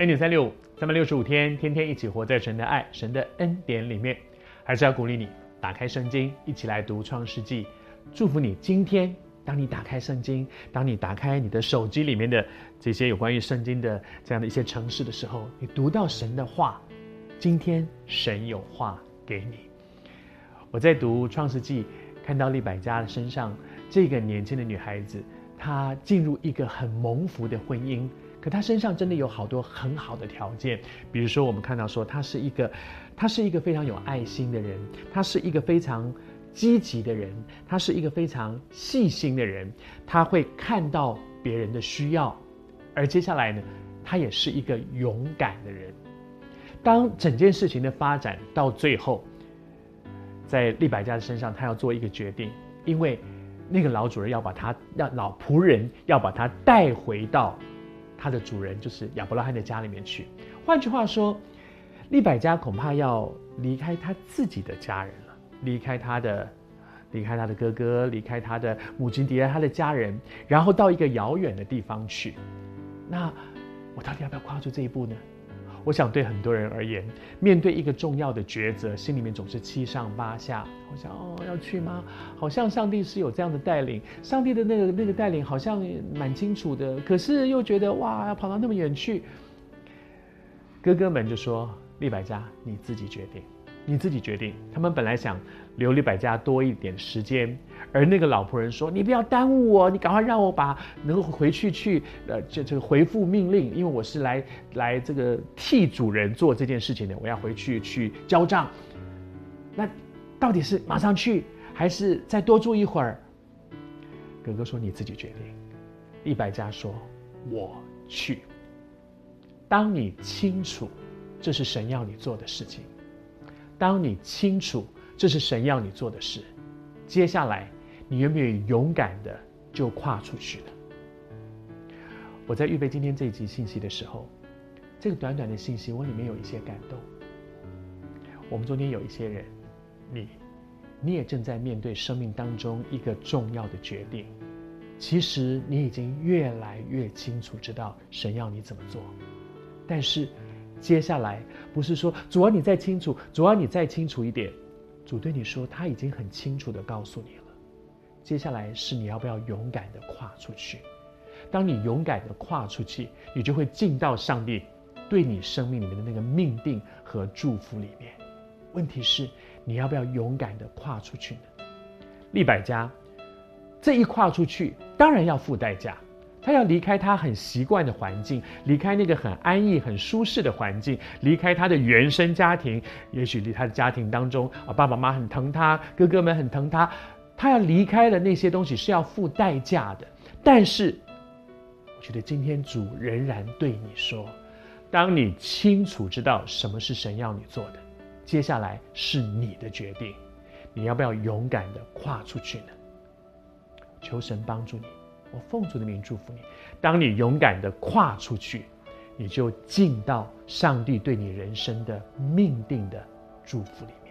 恩典三六五，三百六十五天，天天一起活在神的爱、神的恩典里面。还是要鼓励你打开圣经，一起来读创世纪。祝福你今天，当你打开圣经，当你打开你的手机里面的这些有关于圣经的这样的一些程式的时候，你读到神的话。今天神有话给你。我在读创世纪，看到利百加的身上，这个年轻的女孩子，他进入一个很蒙福的婚姻。可他身上真的有好多很好的条件，比如说我们看到说他是一个，他是一个非常有爱心的人，他是一个非常积极的人，他是一个非常细心的人，他会看到别人的需要，而接下来呢，他也是一个勇敢的人。当整件事情的发展到最后，在利百加的身上，他要做一个决定，因为那个老主人要把他，让老仆人要把他带回到。他的主人就是亚伯拉罕的家里面去。换句话说，利百加恐怕要离开他自己的家人了，离开他的，离开他的哥哥，离开他的母亲，离开他的家人，然后到一个遥远的地方去。那我到底要不要跨出这一步呢？我想对很多人而言，面对一个重要的抉择，心里面总是七上八下。我想哦，要去吗？好像上帝是有这样的带领，上帝的那个那个带领好像蛮清楚的，可是又觉得哇，要跑到那么远去。哥哥们就说：“利百加，你自己决定。”你自己决定。他们本来想留利百加多一点时间，而那个老仆人说：“你不要耽误我，你赶快让我把能够回去去呃，这这个回复命令，因为我是来来这个替主人做这件事情的，我要回去去交账。那到底是马上去，还是再多住一会儿？”哥哥说：“你自己决定。”一百家说：“我去。”当你清楚这是神要你做的事情。当你清楚这是神要你做的事，接下来你愿不愿意勇敢的就跨出去了？我在预备今天这一集信息的时候，这个短短的信息我里面有一些感动。我们中间有一些人，你你也正在面对生命当中一个重要的决定，其实你已经越来越清楚知道神要你怎么做，但是。接下来不是说主啊，你再清楚，主啊，你再清楚一点。主对你说，他已经很清楚的告诉你了。接下来是你要不要勇敢地跨出去？当你勇敢地跨出去，你就会进到上帝对你生命里面的那个命定和祝福里面。问题是你要不要勇敢地跨出去呢？利百家这一跨出去，当然要付代价。他要离开他很习惯的环境，离开那个很安逸、很舒适的环境，离开他的原生家庭。也许离他的家庭当中啊，爸爸妈妈很疼他，哥哥们很疼他。他要离开的那些东西是要付代价的。但是，我觉得今天主仍然对你说：当你清楚知道什么是神要你做的，接下来是你的决定，你要不要勇敢的跨出去呢？求神帮助你。我奉主的名祝福你，当你勇敢地跨出去，你就进到上帝对你人生的命定的祝福里面。